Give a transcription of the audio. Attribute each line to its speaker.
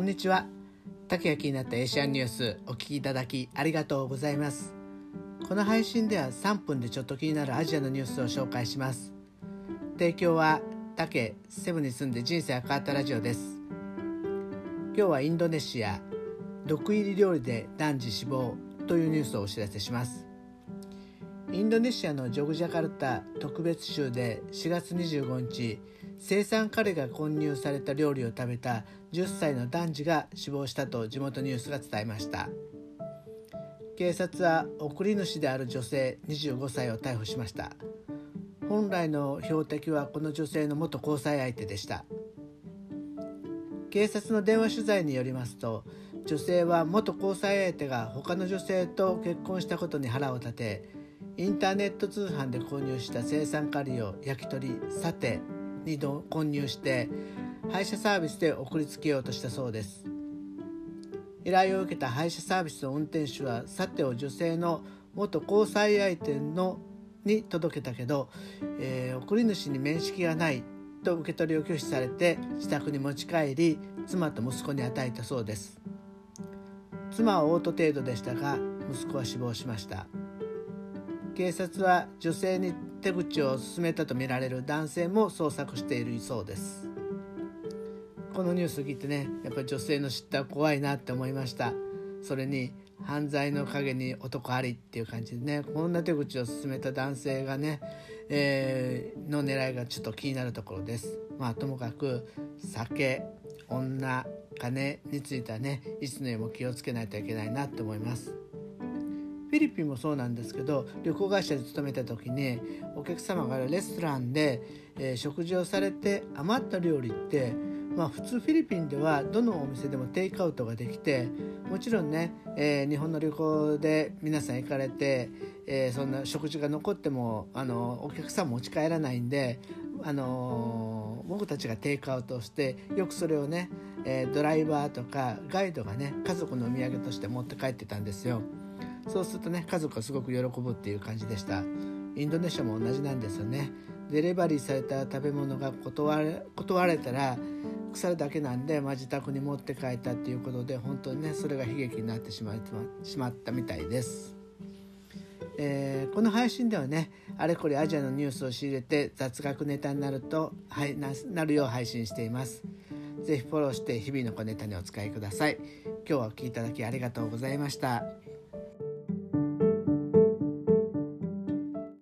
Speaker 1: こんにちは。竹が気になったエーシャンニュースお聞きいただきありがとうございます。この配信では3分でちょっと気になるアジアのニュースを紹介します。提供は竹セブンに住んで人生が変わったラジオです。今日はインドネシア毒入り料理で男児死亡というニュースをお知らせします。インドネシアのジョグジャカルタ特別州で4月25日生産カレーが混入された料理を食べた10歳の男児が死亡したと地元ニュースが伝えました。警察は送り主である女性25歳を逮捕しました。本来の標的はこの女性の元交際相手でした。警察の電話取材によりますと女性は元交際相手が他の女性と結婚したことに腹を立てインターネット通販で購入した生産カリを焼き鳥サテに混入して配車サービスで送りつけようとしたそうです。依頼を受けた配車サービスの運転手はサテを女性の元交際相手のに届けたけど、えー、送り主に面識がないと受け取りを拒否されて自宅に持ち帰り妻と息子に与えたそうです。妻は嘔吐程度でしたが息子は死亡しました。警察は女性に手口を進めたとみられる男性も捜索しているそうです。このニュースを聞いてねやっぱり女性の知った怖いなって思いました。それに犯罪の陰に男ありっていう感じでねこんな手口を進めた男性がね、えー、の狙いがちょっと気になるところです。まあともかく酒女金についてはねいつの世も気をつけないといけないなって思います。ィリピンもそうなんですけど旅行会社で勤めた時にお客様がレストランで、えー、食事をされて余った料理ってまあ、普通フィリピンではどのお店でもテイクアウトができてもちろんね、えー、日本の旅行で皆さん行かれて、えー、そんな食事が残ってもあのお客さん持ち帰らないんで、あの僕たちがテイクアウトしてよくそれをね、え、ドライバーとかガイドがね家族のお土産として持って帰ってたんですよ。そうするとね家族はすごく喜ぶっていう感じでした。インドネシアも同じなんですよね。デリバリーされた食べ物が断れ断れたら腐るだけなんで、まあ、自宅に持って帰ったっていうことで本当にねそれが悲劇になってしましまったみたいです。えー、この配信ではねあれこれアジアのニュースを仕入れて雑学ネタになると、はい、ななるよう配信しています。ぜひフォローして日々の小ネタにお使いください。今日はお聴きいただきありがとうございました。